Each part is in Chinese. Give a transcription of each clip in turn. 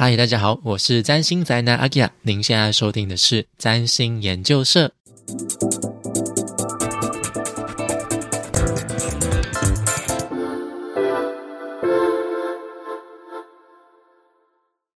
嗨，大家好，我是占星宅男阿 Gia，您现在收听的是占星研究社。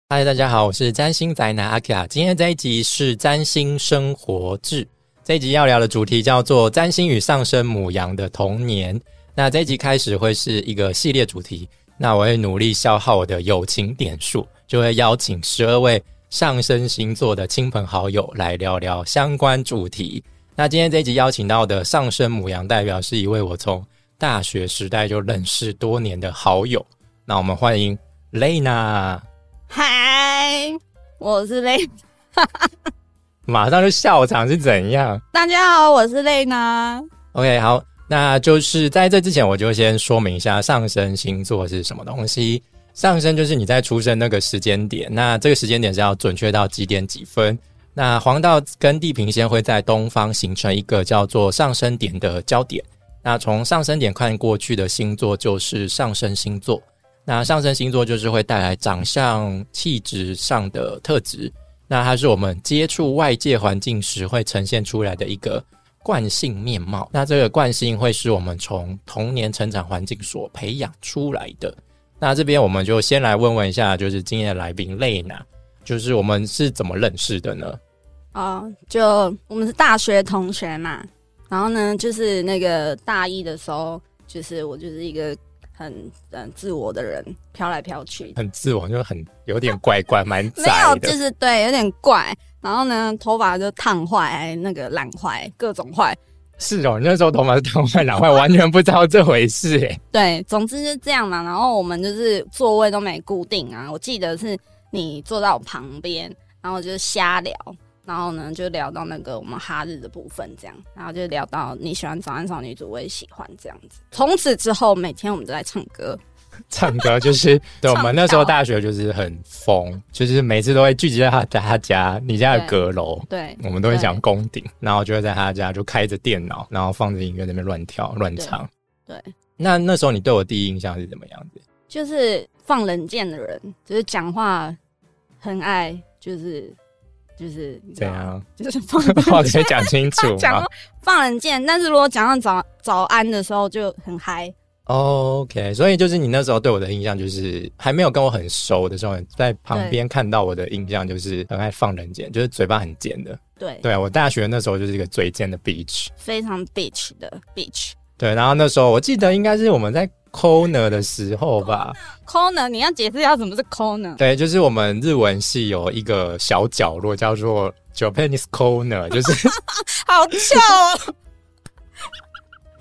嗨，大家好，我是占星宅男阿 Gia，今天这一集是占星生活志，这一集要聊的主题叫做占星与上升母羊的童年。那这一集开始会是一个系列主题，那我会努力消耗我的友情点数。就会邀请十二位上升星座的亲朋好友来聊聊相关主题。那今天这一集邀请到的上升母羊代表是一位我从大学时代就认识多年的好友。那我们欢迎 Lena。嗨，我是 Lena。马上就笑场是怎样？大家好，我是 Lena。OK，好，那就是在这之前，我就先说明一下上升星座是什么东西。上升就是你在出生那个时间点，那这个时间点是要准确到几点几分？那黄道跟地平线会在东方形成一个叫做上升点的焦点。那从上升点看过去的星座就是上升星座。那上升星座就是会带来长相、气质上的特质。那它是我们接触外界环境时会呈现出来的一个惯性面貌。那这个惯性会是我们从童年成长环境所培养出来的。那这边我们就先来问问一下，就是今天的来宾蕾娜，就是我们是怎么认识的呢？哦，就我们是大学同学嘛，然后呢，就是那个大一的时候，就是我就是一个很嗯自我的人，飘来飘去，很自我，就很有点怪怪，蛮没有，就是对，有点怪，然后呢，头发就烫坏，那个染坏，各种坏。是哦，那时候头发是烫坏染坏，完全不知道这回事哎。对，总之是这样嘛。然后我们就是座位都没固定啊。我记得是你坐在我旁边，然后就瞎聊，然后呢就聊到那个我们哈日的部分，这样，然后就聊到你喜欢早安少女组，我也喜欢这样子。从此之后，每天我们都在唱歌。唱歌就是，对我们那时候大学就是很疯，就是每次都会聚集在他在他家，你家的阁楼，对，我们都会讲宫顶，然后就会在他家就开着电脑，然后放着音乐那边乱跳乱唱。对，那那时候你对我第一印象是怎么样子？就是放冷箭的人，就是讲话很爱，就是就是怎样？就是放话可以讲清楚 讲放冷箭，但是如果讲到早早安的时候就很嗨。OK，所以就是你那时候对我的印象，就是还没有跟我很熟的时候，在旁边看到我的印象就是很爱放人间，就是嘴巴很尖的。对，对我大学那时候就是一个嘴尖的 bitch，非常 bitch 的 bitch。对，然后那时候我记得应该是我们在 corner 的时候吧。corner，你要解释一下什么是 corner？对，就是我们日文系有一个小角落叫做 Japanese corner，就是 好巧。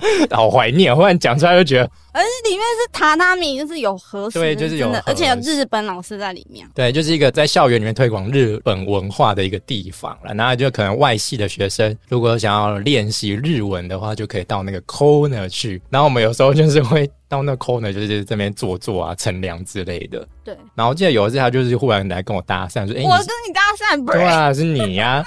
好怀念，忽然讲出来就觉得，而且里面是榻榻米，就是有和对，就是有，而且有日本老师在里面。对，就是一个在校园里面推广日本文化的一个地方了。那就可能外系的学生如果想要练习日文的话，就可以到那个 corner 去。然后我们有时候就是会到那 corner，就是这边坐坐啊、乘凉之类的。对。然后记得有一次，他就是忽然来跟我搭讪，说：“哎，我跟你搭讪，对啊，是你呀。”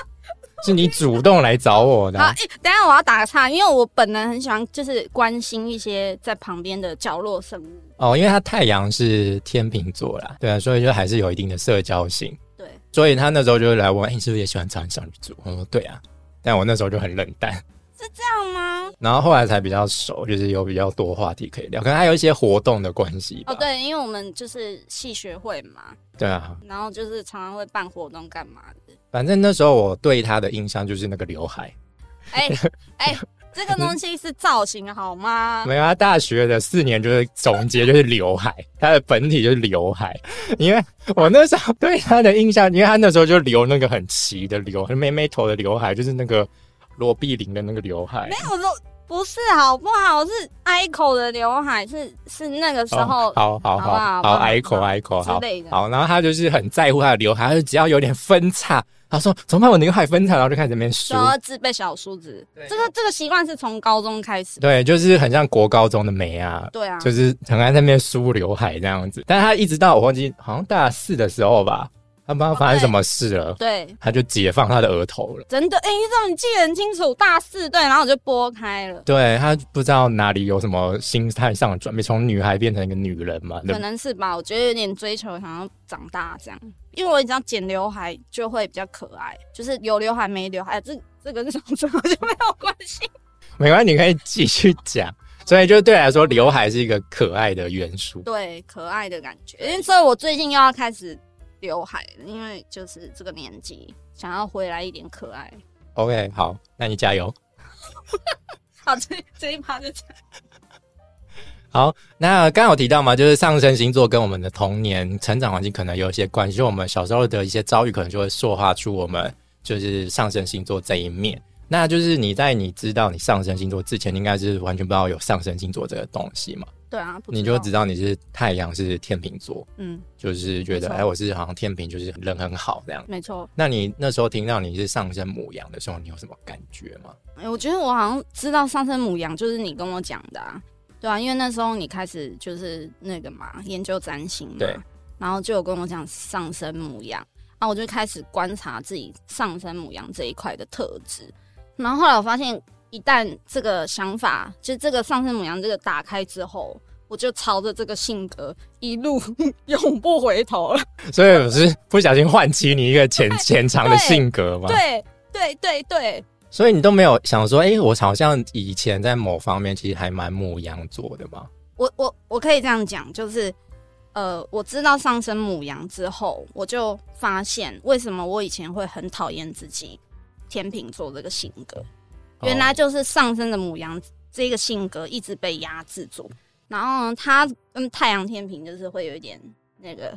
是你主动来找我的。好，等下我要打个岔，因为我本人很喜欢，就是关心一些在旁边的角落生物。哦，因为他太阳是天秤座啦，对啊，所以就还是有一定的社交性。对，所以他那时候就来问：“哎，你是不是也喜欢找人少女座？”我说：“对啊。”但我那时候就很冷淡。是这样吗？然后后来才比较熟，就是有比较多话题可以聊，可能还有一些活动的关系。哦，对，因为我们就是系学会嘛。对啊。然后就是常常会办活动，干嘛的？反正那时候我对他的印象就是那个刘海，哎哎，这个东西是造型好吗？没有，他大学的四年就是总结就是刘海，他的本体就是刘海。因为我那时候对他的印象，因为他那时候就留那个很齐的刘，妹妹头的刘海，就是那个罗碧玲的那个刘海。没有说。不是好不好？是 i 口的刘海，是是那个时候，好好好好 i 口 i 口好好，然后他就是很在乎他的刘海，他就只要有点分叉，他说怎么办？我刘海分叉，然后就开始那边梳，自备小梳子。这个这个习惯是从高中开始，对，就是很像国高中的美啊，对啊，就是很爱在那边梳刘海这样子。但他一直到我忘记好像大四的时候吧，他不知道发生什么事了，对，他就解放他的额头了。真的，哎、你怎么记得很清楚？大四对，然后我就拨开了，对他不知道哪里有什么心态上的转变，从女孩变成一个女人嘛。可能是吧。我觉得有点追求想要长大这样，因为我知道剪刘海就会比较可爱，就是有刘海没刘海，这这个是什么就没有关系。没关系，你可以继续讲。所以就对来说，刘海是一个可爱的元素。对，可爱的感觉。因为所以我最近又要开始刘海，因为就是这个年纪想要回来一点可爱。OK，好，那你加油。好，这这一趴就这样。好，那刚刚有提到嘛，就是上升星座跟我们的童年成长环境可能有一些关系，就我们小时候的一些遭遇，可能就会塑化出我们就是上升星座这一面。那就是你在你知道你上升星座之前，你应该是完全不知道有上升星座这个东西嘛？对啊，你就知道你是太阳是天秤座，嗯，就是觉得哎，我是好像天秤，就是人很好这样。没错。那你那时候听到你是上升母羊的时候，你有什么感觉吗？哎、我觉得我好像知道上升母羊，就是你跟我讲的啊，对啊，因为那时候你开始就是那个嘛，研究占星嘛，对，然后就有跟我讲上升母羊，啊我就开始观察自己上升母羊这一块的特质，然后后来我发现，一旦这个想法，就这个上升母羊这个打开之后，我就朝着这个性格一路 永不回头了。所以我是不小心唤起你一个 潜潜藏的性格吗？对对对对，所以你都没有想说，哎、我好像以前在某方面其实还蛮母羊座的嘛。我我我可以这样讲，就是呃，我知道上升母羊之后，我就发现为什么我以前会很讨厌自己天秤座这个性格，原来哦就是上升的母羊这个性格一直被压制住，然后呢，他跟太阳天平就是会有一点那个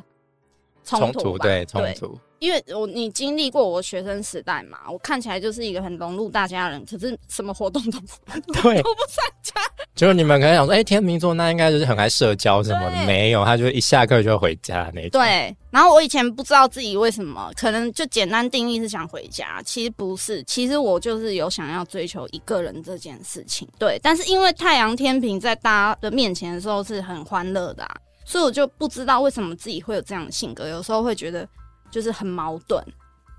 冲冲突对冲突，因为我你经历过我学生时代嘛，我看起来就是一个很融入大家的人，可是什么活动都不 对，都不参加。就是你们可能想说，哎、天秤座那应该就是很爱社交什么的，没有，他就一下课就回家那种。，对，然后我以前不知道自己为什么，可能就简单定义是想回家，其实不是，其实我就是有想要追求一个人这件事情。对，但是因为太阳天平在大家的面前的时候是很欢乐的、啊，所以我就不知道为什么自己会有这样的性格，有时候会觉得就是很矛盾，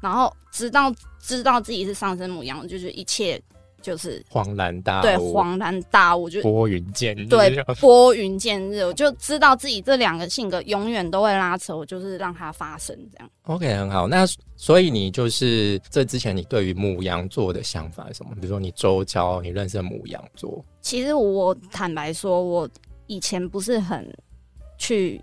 然后直到知道自己是上升母羊，我就觉得一切就是恍然大悟，对恍然大悟，就拨云见日。对，拨云见日，我就知道自己这两个性格永远都会拉扯，我就是让它发生这样。OK，很好。那所以你就是这之前你对于母羊座的想法是什么？比如说你周遭你认识的母羊座，其实我坦白说，我以前不是很去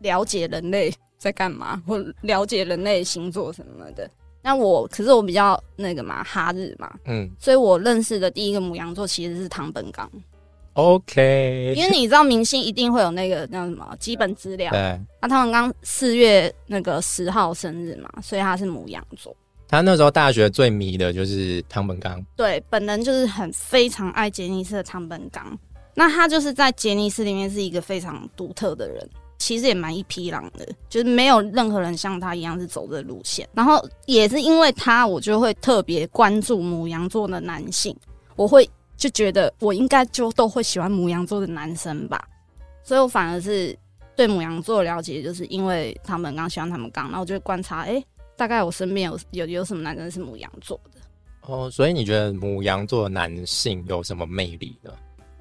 了解人类在干嘛，或了解人类星座什么的。那我可是我比较那个嘛哈日嘛，嗯所以我认识的第一个母羊座其实是唐本刚，，OK，因为你知道明星一定会有那个叫什么 基本资料。对那唐本刚四月那个十号生日嘛，所以他是母羊座。他那时候大学最迷的就是唐本刚，对，本人就是很非常爱杰尼斯的唐本刚。那他就是在杰尼斯里面是一个非常独特的人，其实也蛮一匹狼的，就是没有任何人像他一样是走这路线。然后也是因为他，我就会特别关注母羊座的男性，我会就觉得我应该就都会喜欢母羊座的男生吧，所以我反而是对母羊座的了解，就是因为他们刚喜欢他们刚，然后我就会观察，哎、大概我身边有有有什么男生是母羊座的。哦，所以你觉得母羊座的男性有什么魅力呢？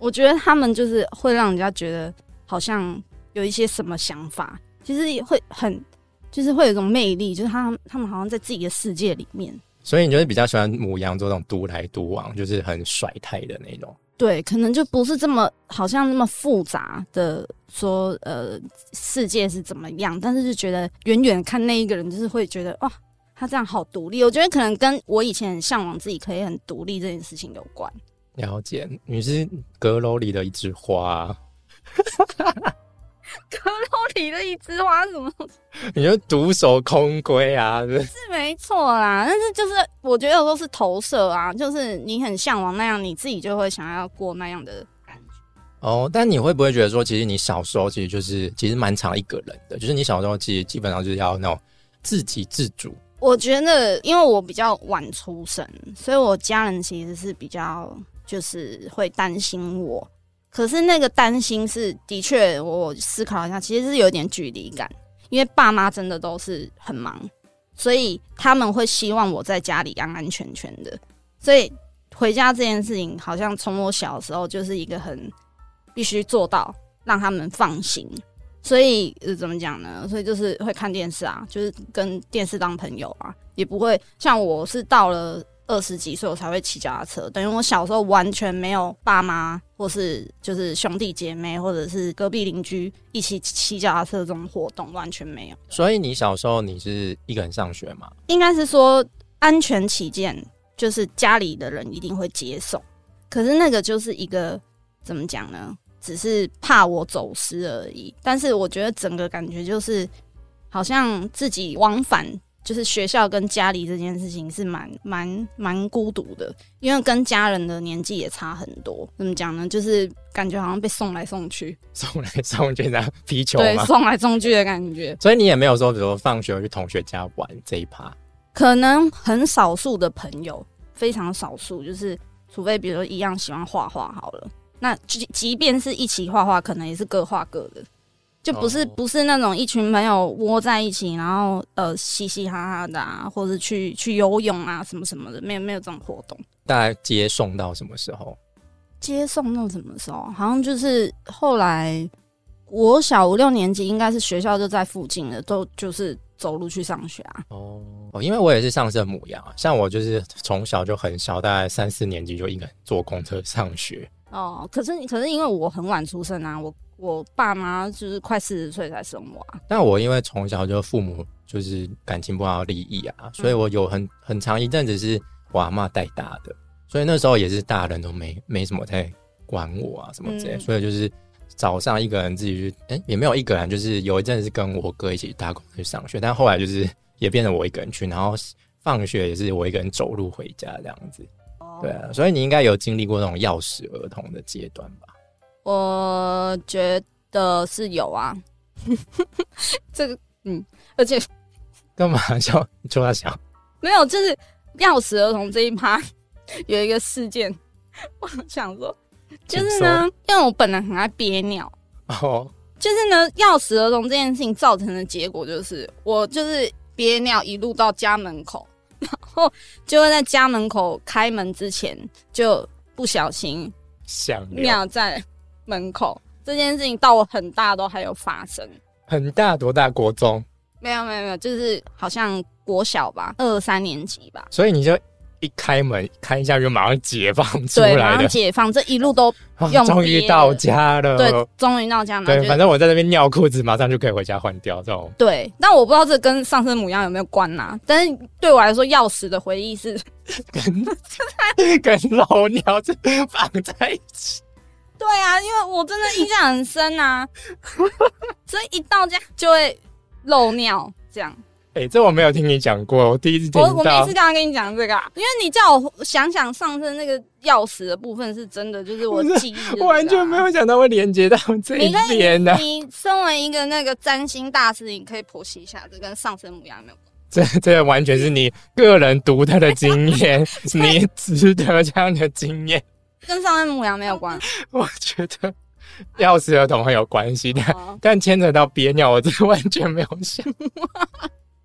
我觉得他们就是会让人家觉得好像有一些什么想法，其实也会很，就是会有一种魅力，就是他他们好像在自己的世界里面。所以你就是比较喜欢母羊座这种独来独往，就是很甩态的那种。对，可能就不是这么好像那么复杂的说，呃，世界是怎么样，但是就觉得远远看那一个人，就是会觉得哇，他这样好独立。我觉得可能跟我以前很向往自己可以很独立这件事情有关。了解，你是阁楼里的一枝花，阁楼里的一枝花，什么你就独守空闺啊！是没错啦，但是就是我觉得有时候是投射啊，就是你很向往那样，你自己就会想要过那样的感觉。哦，但你会不会觉得说，其实你小时候其实就是其实蛮常一个人的，就是你小时候其实基本上就是要那种自给自足。我觉得，因为我比较晚出生，所以我家人其实是比较就是会担心我。可是那个担心是的确，我思考一下，其实是有点距离感，因为爸妈真的都是很忙，所以他们会希望我在家里安安全全的。所以回家这件事情，好像从我小时候就是一个很必须做到，让他们放心。所以呃，怎么讲呢？所以就是会看电视啊，就是跟电视当朋友啊，也不会像我是到了二十几岁我才会骑脚踏车，等于我小时候完全没有爸妈或是就是兄弟姐妹或者是隔壁邻居一起骑脚踏车这种活动，完全没有。所以你小时候你是一个人上学吗？应该是说安全起见，就是家里的人一定会接送，可是那个就是一个怎么讲呢？只是怕我走失而已，但是我觉得整个感觉就是好像自己往返，就是学校跟家里这件事情是蛮蛮蛮孤独的，因为跟家人的年纪也差很多。怎么讲呢？就是感觉好像被送来送去，送来送去这样皮球对，送来送去的感觉。所以你也没有说，比如说放学去同学家玩这一趴。可能很少数的朋友，非常少数，就是除非比如说一样喜欢画画好了。那即即便是一起画画，可能也是各画各的，就不是、哦不是那种一群朋友窝在一起，然后呃嘻嘻哈哈的啊，或者去去游泳啊什么什么的，没有没有这种活动。大概接送到什么时候？接送到什么时候？好像就是后来我小五六年级，应该是学校就在附近的，都就是走路去上学啊。哦哦，因为我也是上圣母羊啊，像我就是从小就很小，大概三四年级就一个人坐公车上学。哦，可是可是因为我很晚出生啊，我我爸妈就是快四十岁才生我啊。但我因为从小就父母就是感情不好利益啊，所以我有很很长一阵子是我阿妈带大的，所以那时候也是大人都没没什么在管我啊什么之类，嗯所以就是早上一个人自己去，哎、也没有一个人，就是有一阵子是跟我哥一起搭公车去上学，但后来就是也变成我一个人去，然后放学也是我一个人走路回家这样子。对啊，所以你应该有经历过那种钥匙儿童的阶段吧？我觉得是有啊，这个嗯，而且干嘛笑？你说他想没有，就是钥匙儿童这一趴 有一个事件，我想说，就是呢，因为我本来很爱憋尿，哦，就是呢，钥匙儿童这件事情造成的结果就是，我就是憋尿一路到家门口，然后就会在家门口开门之前就不小心想尿在门口。这件事情到我很大都还有发生，很大多大国中，没有没有没有，就是好像国小吧，二三年级吧，所以你就一开门看一下就马上解放出对，马上来的，解放，这一路都终于到家了。对，终于到家了，对，反正我在那边尿裤子，马上就可以回家换掉。这种。对，但我不知道这跟上身母羊有没有关呐、但是对我来说，钥匙的回忆是，跟 跟老鸟这绑在一起，对啊，因为我真的印象很深啊，所以一到家就会漏尿这样。哎、这我没有听你讲过，我第一次听我我每到次。刚刚跟你讲这个、啊，因为你叫我想想上身那个钥匙的部分是真的，就是我记忆的这个啊、完全没有想到会连接到这一边的，你身为一个那个占星大师，你可以剖析一下，这跟上身母羊有没有关？这这完全是你个人独特的经验，你值得这样的经验。跟上身母羊没有关。我觉得钥匙儿童会有关系，但哦 但牵扯到憋尿，我真的完全没有想。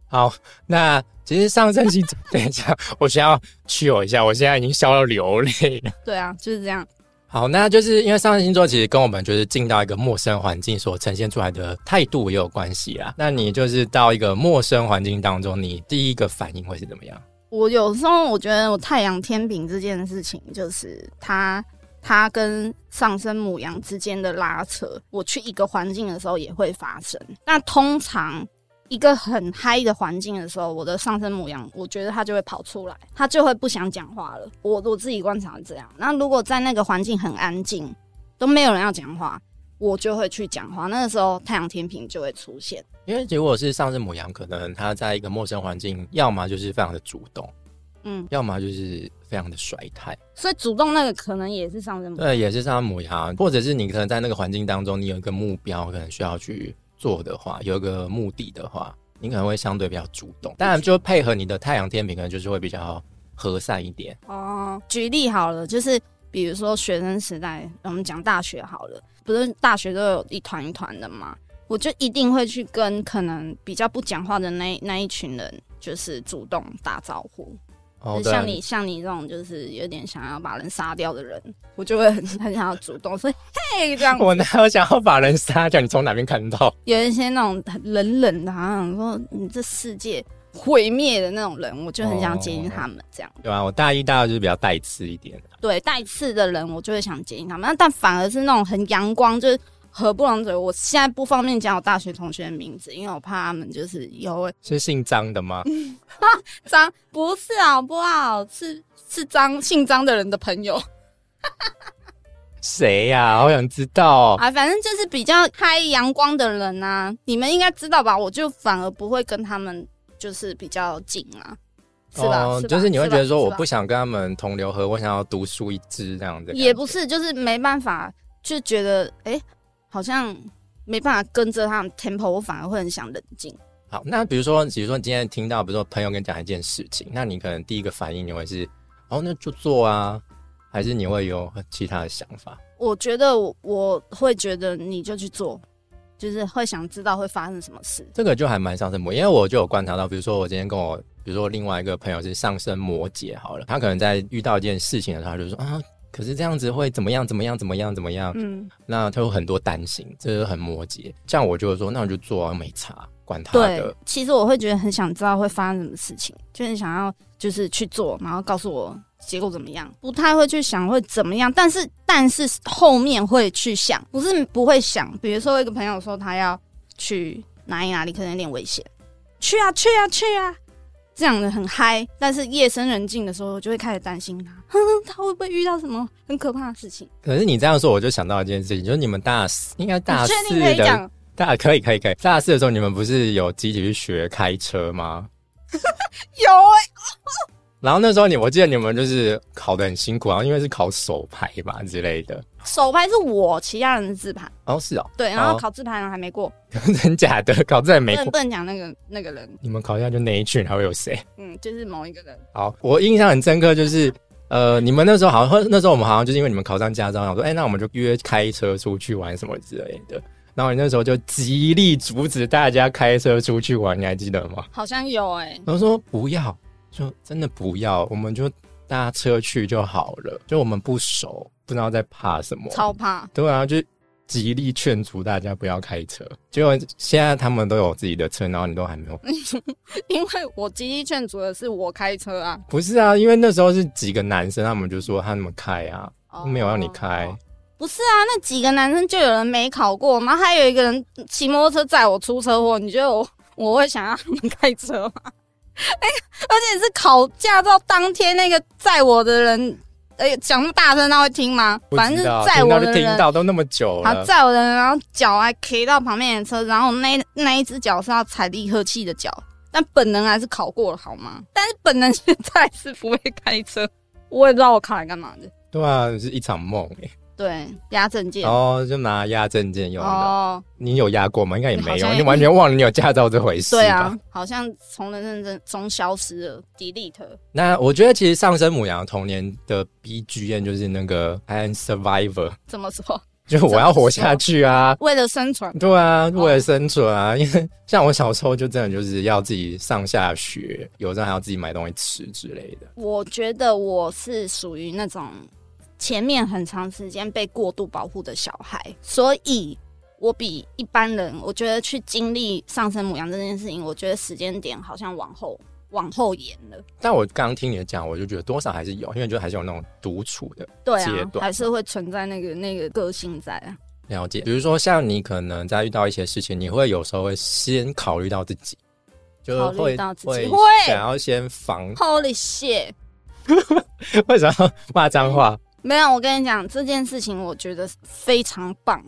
好，那其实上升星座，等一下，我先要去我一下，我现在已经笑到流泪了。对啊，就是这样。好，那就是因为上升星座其实跟我们就是进到一个陌生环境所呈现出来的态度也有关系啦。那你就是到一个陌生环境当中，你第一个反应会是怎么样？我有时候我觉得我太阳天平这件事情，就是它它跟上升母羊之间的拉扯，我去一个环境的时候也会发生。那通常一个很嗨的环境的时候，我的上升母羊，我觉得它就会跑出来，它就会不想讲话了。我我自己观察这样。那如果在那个环境很安静，都没有人要讲话，我就会去讲话。那个时候太阳天平就会出现。因为如果是上升母羊，可能他在一个陌生环境，要么就是非常的主动，嗯，要么就是非常的甩态。所以主动那个可能也是上升母羊。对，也是上升母羊，或者是你可能在那个环境当中，你有一个目标，可能需要去做的话，有一个目的的话，你可能会相对比较主动。当然，就配合你的太阳天平，可能就是会比较和善一点。哦，举例好了，就是比如说学生时代，我们讲大学好了，不是大学都有一团一团的嘛，我就一定会去跟可能比较不讲话的那那一群人就是主动打招呼。像你像你这种就是有点想要把人杀掉的人，我就会很很想要主动，所以嘿这样。我哪有想要把人杀掉？你从哪边看到？有一些那种很冷冷的，好像说你这世界毁灭的那种人，我就很想接近他们这样。对啊、我大一、大二就是比较带刺一点。对带刺的人，我就会想接近他们，那但反而是那种很阳光，就是合不拢嘴。我现在不方便讲我大学同学的名字，因为我怕他们就是以后会是姓张的吗？张，不是好不好？是是张姓张的人的朋友谁呀、好想知道、哦。啊，反正就是比较开阳光的人啊，你们应该知道吧？我就反而不会跟他们就是比较紧啊，是吧？哦，是吧就是你会觉得说，我不想跟他们同流合，我想要独树一帜这样子。也不。是，就是没办法，就觉得哎、诶好像没办法跟着他们 tempo，我反而会很想冷静。好，那比如说，比如说你今天听到，比如说朋友跟你讲一件事情，那你可能第一个反应你会是，哦，那就做啊，还是你会有其他的想法？我觉得我我会觉得你就去做，就是会想知道会发生什么事。这个就还蛮上升摩，因为我就有观察到，比如说我今天跟我，比如说另外一个朋友是上升摩羯，好了，他可能在遇到一件事情的时候，他就说啊，可是这样子会怎么样？怎么样？怎么样？怎么样？嗯，那他有很多担心，这是很摩羯。这样我就会说，那我就做啊，没差，管他对的。，其实我会觉得很想知道会发生什么事情，就是想要就是去做，然后告诉我结果怎么样，不太会去想会怎么样，但是但是后面会去想，不是不会想。比如说，我一个朋友说他要去哪里哪里，可能有点危险，去啊去啊去啊，这样的很嗨。但是夜深人静的时候，我就会开始担心他，哼哼，他会不会遇到什么很可怕的事情？可是你这样说，我就想到一件事情，就是你们大四应该大四的？大可以可以可以，大四的时候你们不是有集体去学开车吗？有哎、然后那时候你，我记得你们就是考的很辛苦，然后因为是考手牌吧之类的。手牌是我，其他人是自牌。哦，是哦，对，然后哦考自牌人还没过，真假的，考这还没过。不能讲那个那个人，你们考一下就那一群还会有谁？嗯，就是某一个人。好，我印象很深刻，就是呃，你们那时候好像那时候我们好像就是因为你们考上驾照，想说，哎、那我们就约开车出去玩什么之类的。然后你那时候就极力阻止大家开车出去玩，你还记得吗？好像有哎、然后说不要，说真的不要，我们就搭车去就好了。就我们不熟，不知道在怕什么。超怕。对啊，就极力劝阻大家不要开车。结果现在他们都有自己的车，然后你都还没有。因为我极力劝阻的是我开车啊，不是啊，因为那时候是几个男生，他们就说他们开啊，哦没有让你开。不是啊，那几个男生就有人没考过，然后还有一个人骑摩托车载我出车祸，你觉得我我会想让他们开车吗？哎、而且是考驾照当天那个载我的人，哎、讲那么大声，他会听吗？反正载我的人，到，都那么久好了。载我的人，然后脚还 K 到旁边的车，然后那那一只脚是要踩离合器的脚，但本能还是考过了，好吗？但是本能现在是不会开车，我也不知道我考来干嘛的。对啊，是一场梦哎。对，压证件。哦就拿压证件用的。哦，你有压过吗？应该也没有，你完全忘了你有驾照这回事。对啊，，好像从人生中消失了，delete。那我觉得其实上升母羊童年的 BGM 就是那个 I am survivor，怎么说？就我要活下去啊。为了生存，对啊，为了生存啊，因为像我小时候就真的就是要自己上下学，有时候还要自己买东西吃之类的。我觉得我是属于那种前面很长时间被过度保护的小孩，所以我比一般人，我觉得去经历上升母羊这件事情，我觉得时间点好像往后往后延了。但我刚刚听你讲，我就觉得多少还是有，因为就还是有那种独处的对啊，还是会存在那个那个个性在啊。了解。比如说像你可能在遇到一些事情，你会有时候会先考虑到自己，就会到自己会会想要先防，Holy shit！为什么要骂脏话？没有，我跟你讲这件事情，我觉得非常棒，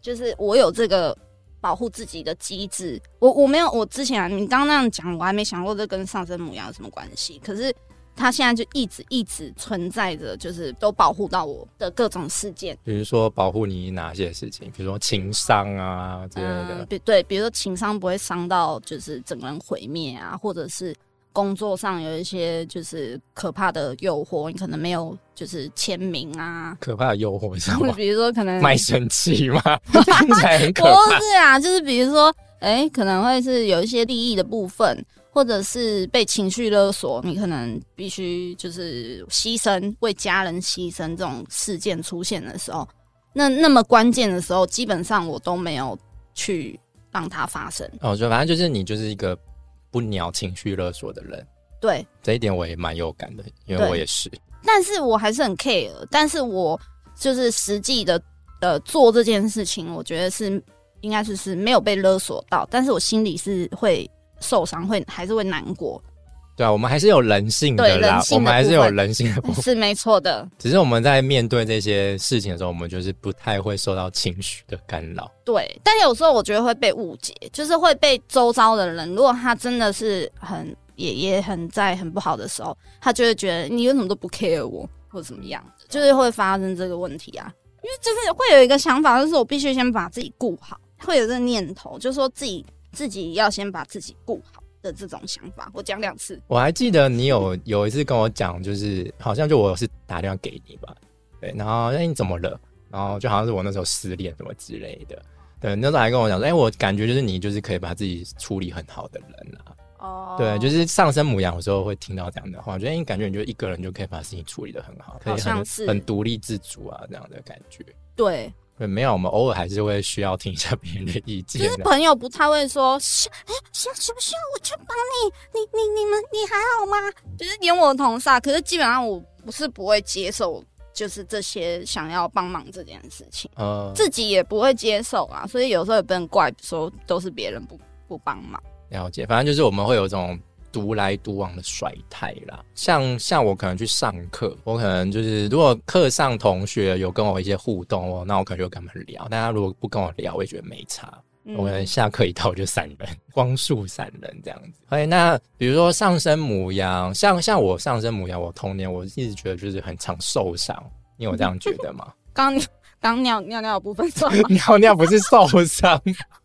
就是我有这个保护自己的机制。我我没有，我之前啊，你刚刚那样讲，我还没想过这跟上升母羊有什么关系。可是它现在就一直一直存在着，就是都保护到我的各种事件。比如说保护你哪些事情，比如说情商啊之类的。嗯，比对，比如说情商不会伤到就是整个人毁灭啊，或者是工作上有一些就是可怕的诱惑，你可能没有就是签名啊，可怕的诱惑是什么？比如说可能卖身契吗？听起来很可不。是啊，就是比如说，哎、可能会是有一些利益的部分，或者是被情绪勒索，你可能必须就是牺牲为家人牺牲这种事件出现的时候，那那么关键的时候，基本上我都没有去让它发生。哦，就反正就是你就是一个不鸟情绪勒索的人，对，这一点我也蛮有感的，因为我也是。但是我还是很 care，但是我就是实际的呃做这件事情，我觉得是应该是是没有被勒索到，但是我心里是会受伤，会还是会难过，对啊，我们还是有人性的啦人，性的我们还是有人性的部分。是没错的。只是我们在面对这些事情的时候，我们就是不太会受到情绪的干扰。对，但有时候我觉得会被误解，就是会被周遭的人，如果他真的是很也也很在很不好的时候，他就会觉得你为什么都不 care 我，或者怎么样，就是会发生这个问题啊。因为就是会有一个想法，就是我必须先把自己顾好，会有这个念头，就是说自己自己要先把自己顾好的这种想法。我讲两次，我还记得你有有一次跟我讲，就是好像就我是打电话给你吧，对，然后哎、你怎么了？然后就好像是我那时候失恋什么之类的，对，那时候还跟我讲说，哎、我感觉就是你就是可以把自己处理很好的人啊，哦对，就是上升母羊有时候会听到这样的话，我觉得你感觉你就一个人就可以把事情处理的很好，可以很独立自主啊这样的感觉。对，对，没有，我们偶尔还是会需要听一下别人的意见的。就是朋友不太会说，需哎需需不需要我去帮你？你你你们你还好吗？就是连我的同事啊，可是基本上我不是不会接受，就是这些想要帮忙这件事情，呃，自己也不会接受啊，所以有时候也不能怪说都是别人不不帮忙。了解，反正就是我们会有一种独来独往的甩态啦。像像我可能去上课，我可能就是如果课上同学有跟我一些互动哦，那我可能就跟他们聊。大家如果不跟我聊，我也觉得没差。嗯我们下课一到就散人，光速散人这样子。哎，那比如说上身母羊，像像我上身母羊，我童年我一直觉得就是很常受伤，你有这样觉得吗？刚刚刚尿尿尿的部分算吗？尿尿不是受伤，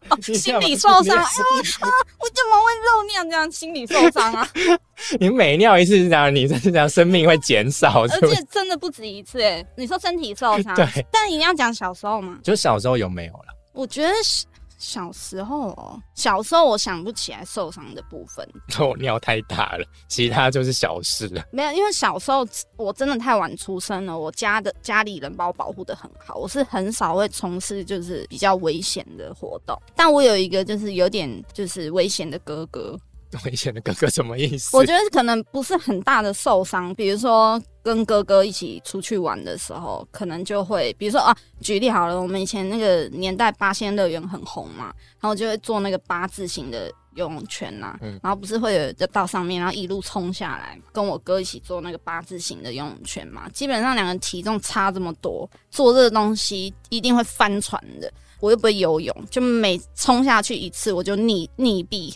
哦 心理受伤，哎啊，我怎么会漏尿这样？心理受伤啊！你每尿一次是这样，你这是这样，生命会减少，而？且真的不止一次哎、你说身体受伤，对，但一定要讲小时候嘛。就小时候有没有了？我觉得小小时候哦，小时候我想不起来受伤的部分，我 尿太大了，其他就是小事了。没有，因为小时候我真的太晚出生了，我家的家里人把我保护的很好，我是很少会从事就是比较危险的活动。但我有一个就是有点就是危险的哥哥，危险的哥哥什么意思？我觉得可能不是很大的受伤，比如说跟哥哥一起出去玩的时候，可能就会，比如说啊，举例好了，我们以前那个年代八仙乐园很红嘛，然后就会做那个八字形的游泳圈呐、嗯然后不是会有就到上面，然后一路冲下来，跟我哥一起做那个八字形的游泳圈嘛，基本上两个人体重差这么多，做这个东西一定会翻船的。我又不会游泳，就每冲下去一次我就溺溺毙，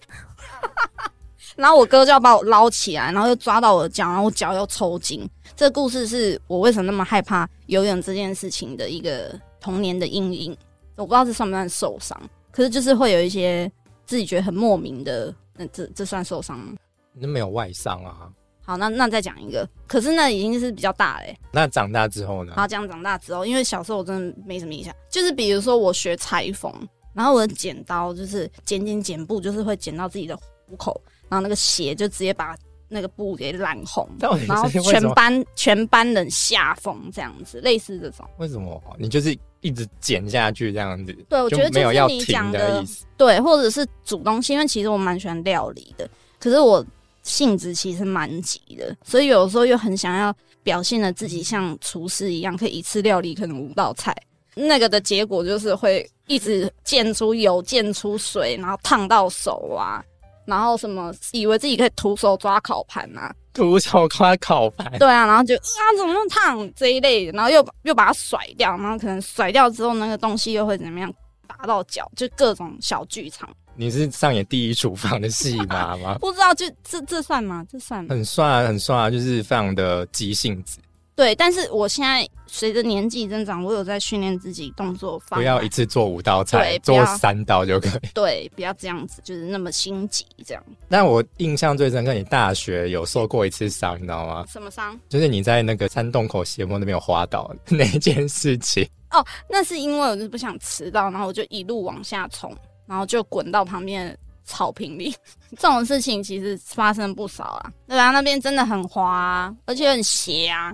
然后我哥就要把我捞起来，然后又抓到我的脚，然后我脚又抽筋。这个故事是我为什么那么害怕游泳这件事情的一个童年的阴影。我不知道这算不算受伤，可是就是会有一些自己觉得很莫名的，那这这算受伤吗？那没有外伤啊。好，那那再讲一个，可是那已经是比较大嘞、那长大之后呢？好，这样长大之后，因为小时候我真的没什么印象，就是比如说我学裁缝，然后我的剪刀就是剪剪剪布，就是会剪到自己的虎口，然后那个血就直接把那个布给染红，然后全班全班人吓疯这样子，类似这种。为什么你就是一直剪下去这样子？对，我觉得就没有是你要停的意思。对，或者是煮东西，因为其实我蛮喜欢料理的，可是我性子其实蛮急的，所以有时候又很想要表现的自己像厨师一样，可以一次料理可能五道菜。那个的结果就是会一直溅出油、溅出水，然后烫到手啊，然后什么以为自己可以徒手抓烤盘啊，徒手抓烤盘，对啊，然后就啊怎么那么烫这一类的，然后又又把它甩掉，然后可能甩掉之后那个东西又会怎么样打到脚，就各种小剧场。你是上演第一厨房的戏码吗？不知道就这这算吗？这算？很帅啊，很帅啊，就是非常的急性子，对，但是我现在随着年纪增长，我有在训练自己动作方不要一次做五道菜，做三道就可以。对，不要这样子，就是那么心急这样。但我印象最深刻，你大学有受过一次伤，你知道吗？什么伤？就是你在那个山洞口斜坡那边有滑倒 那件事情。哦那是因为我就是不想迟到，然后我就一路往下冲，然后就滚到旁边的草坪里，这种事情其实发生不少啊。对啊，那边真的很滑、啊，而且很斜啊。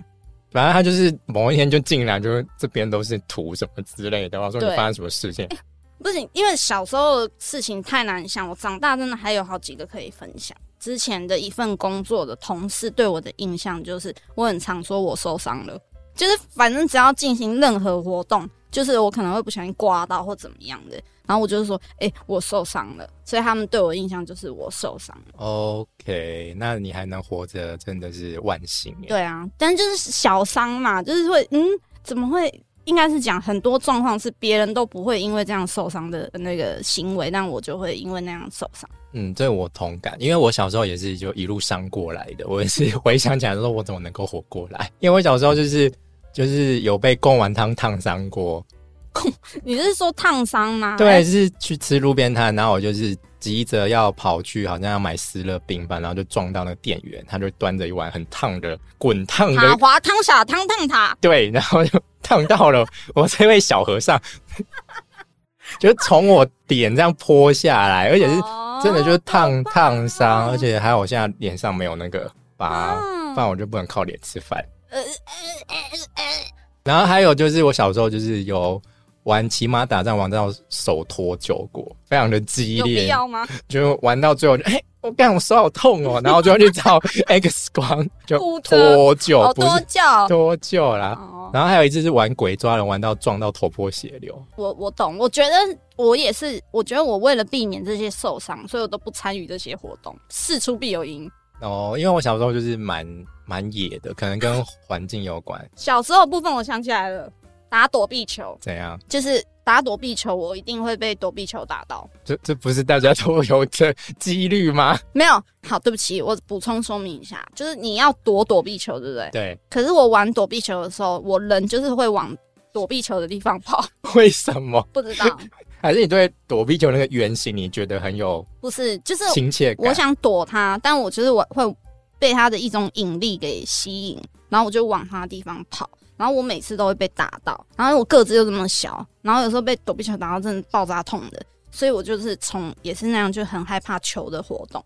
反正他就是某一天就进来，就这边都是土什么之类的。我说你发生什么事情？不行，因为小时候的事情太难想，我长大真的还有好几个可以分享。之前的一份工作的同事对我的印象就是，我很常说我受伤了，就是反正只要进行任何活动，就是我可能会不小心刮到或怎么样的，然后我就是说，哎、我受伤了，所以他们对我的印象就是我受伤了。OK，那你还能活着，真的是万幸。对啊，但就是小伤嘛，就是会，嗯，怎么会？应该是讲很多状况是别人都不会因为这样受伤的那个行为，但我就会因为那样受伤。嗯，这我同感，因为我小时候也是就一路伤过来的。我也是回想起来说，我怎么能够活过来？因为我小时候就是就是有被贡丸汤烫伤过，你是说烫伤吗？对，是去吃路边摊，然后我就是急着要跑去，好像要买湿乐冰吧，然后就撞到那个店员，他就端着一碗很烫的滚烫塔的，滑汤洒汤烫塔，对，然后就烫到了 我这位小和尚，就从我脸这样泼下来，而且是哦真的就是烫烫伤，而且还有我现在脸上没有那个疤，嗯。不然我就不能靠脸吃饭。然后还有就是我小时候就是有玩骑马打仗玩到手脱臼过，非常的激有必烈，要吗？就玩到最后就哎。我干，我手好痛哦，然后就要去照 X 光，就脱臼脱臼，好不是脱臼啦。哦，然后还有一次是玩鬼抓人，玩到撞到头破血流。我我懂，我觉得我也是，我觉得我为了避免这些受伤，所以我都不参与这些活动，事出必有因。哦，因为我小时候就是蛮蛮野的，可能跟环境有关。小时候部分我想起来了，打躲避球，怎样？就是打躲避球，我一定会被躲避球打到。这这不是大家都有的几率吗？没有，好，对不起，我补充说明一下，就是你要躲躲避球，对不对？对，可是我玩躲避球的时候，我人就是会往躲避球的地方跑，为什么？不知道，还是你对躲避球那个原型你觉得很有不是，就是亲切感？我想躲它，但我就是我会被它的一种引力给吸引，然后我就往它的地方跑，然后我每次都会被打到，然后我个子又这么小，然后有时候被躲避球打到真的爆炸痛的，所以我就是从也是那样就很害怕球的活动，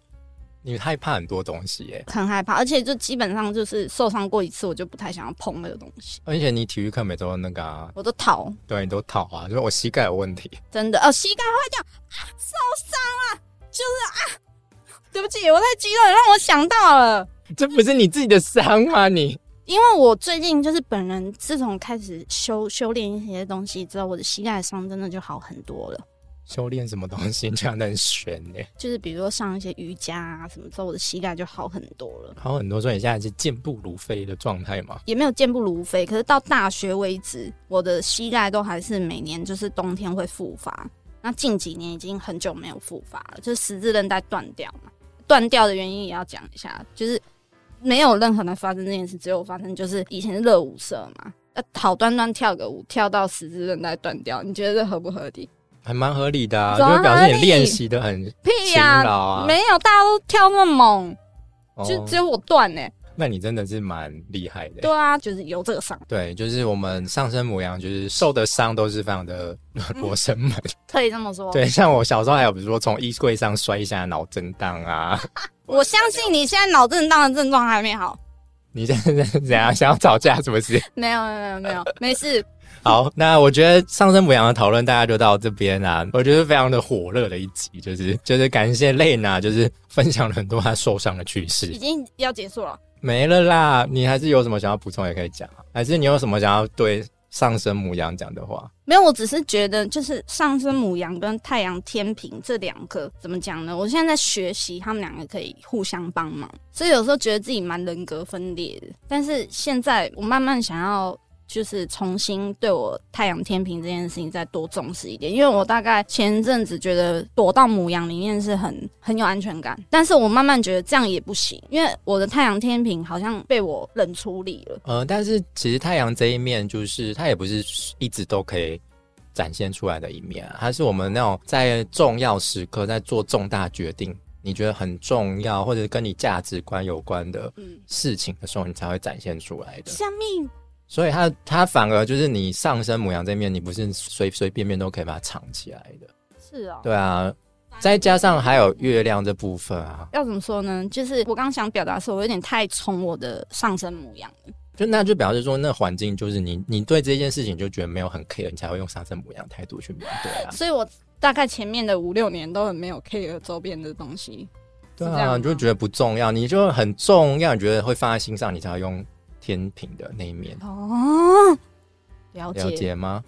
你害怕很多东西耶，很害怕，而且就基本上就是受伤过一次，我就不太想要碰那个东西，而且你体育课每周那个、啊，我都逃，对，你都逃啊，就是我膝盖有问题。真的，哦，膝盖坏掉啊，受伤了，就是啊，对不起，我太激动了，让我想到了。这不是你自己的伤吗？你因为我最近就是本人，自从开始修修炼一些东西之后，我的膝盖伤真的就好很多了。修炼什么东西这样的很悬呢？就是比如说上一些瑜伽啊什么之后，我的膝盖就好很多了，好很多，所以你现在是健步如飞的状态嘛？也没有健步如飞。可是到大学为止，我的膝盖都还是每年就是冬天会复发。那近几年已经很久没有复发了，就是十字韧带断掉嘛。断掉的原因也要讲一下，就是没有任何人发生这件事，只有发生就是以前是热舞社嘛，呃，好端端跳个舞，跳到十字韧带断掉，你觉得这合不合理？还蛮合理的啊，就表示你练习的很屁勤呀、劳啊。没有，大家都跳那么猛，就哦只有我断呢、那你真的是蛮厉害的。对啊，就是有这个伤，对，就是我们上身模样，就是受的伤都是非常的 罗生门。可以这么说。对，像我小时候还有比如说从衣柜上摔下来脑震荡啊，我相信你现在脑震荡的症状还没好。你现在是怎样想要吵架是不是？没有，没有，没有，没事。好，那我觉得上升母羊的讨论大家就到这边啦、我觉得非常的火热的一集，就是就是感谢蕾娜，就是分享了很多她受伤的趣事已。经要结束了。没了啦，你还是有什么想要补充也可以讲，还是你有什么想要对上升母羊讲的话？没有，我只是觉得，就是上升母羊跟太阳天平这两个怎么讲呢？我现在在学习，他们两个可以互相帮忙，所以有时候觉得自己蛮人格分裂的。但是现在我慢慢想要。就是重新对我太阳天平这件事情再多重视一点，因为我大概前阵子觉得躲到母羊里面是很很有安全感，但是我慢慢觉得这样也不行，因为我的太阳天平好像被我冷处理了。呃，但是其实太阳这一面，就是它也不是一直都可以展现出来的一面、啊，它是我们那种在重要时刻在做重大决定，你觉得很重要或者跟你价值观有关的嗯，事情的时候，你才会展现出来的。下面所以它它反而就是你上升母羊这面，你不是随随便便都可以把它藏起来的。是哦，对啊，再加上还有月亮这部分啊，要怎么说呢？就是我刚刚想表达是，我有点太宠我的上升母羊了。就那就表示说，那环境就是你，你对这件事情就觉得没有很 care，你才会用上升母羊态度去面对啊。所以我大概前面的五六年都很没有 care 周边的东西。对啊，你就觉得不重要，你就很重要，你觉得会放在心上，你才会用天平的那一面。哦，了解。了解吗？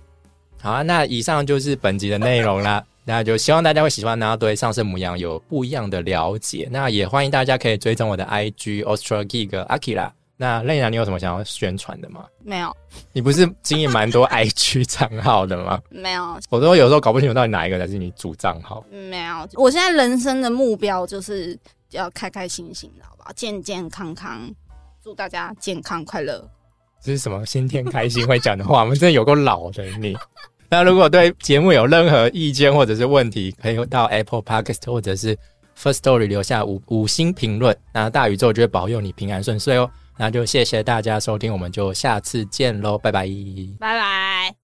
好啊，那以上就是本集的内容啦。那就希望大家会喜欢，然后对上升母羊有不一样的了解。那也欢迎大家可以追踪我的 IG Austral Geek Akira。那类娜，你有什么想要宣传的吗？没有，你不是经营蛮多 IG 账号的吗？没有，我都有时候搞不清楚到底哪一个才是你主账号。没有。我现在人生的目标就是要开开心心的，好不好？健健康康，祝大家健康快乐。这是什么新天开心会讲的话？我们真的有够老的你。那如果对节目有任何意见或者是问题，可以到 Apple Podcast 或者是 First Story 留下五五星评论。那大宇宙就会保佑你平安顺遂哦。那就谢谢大家收听，我们就下次见喽，拜拜。拜拜。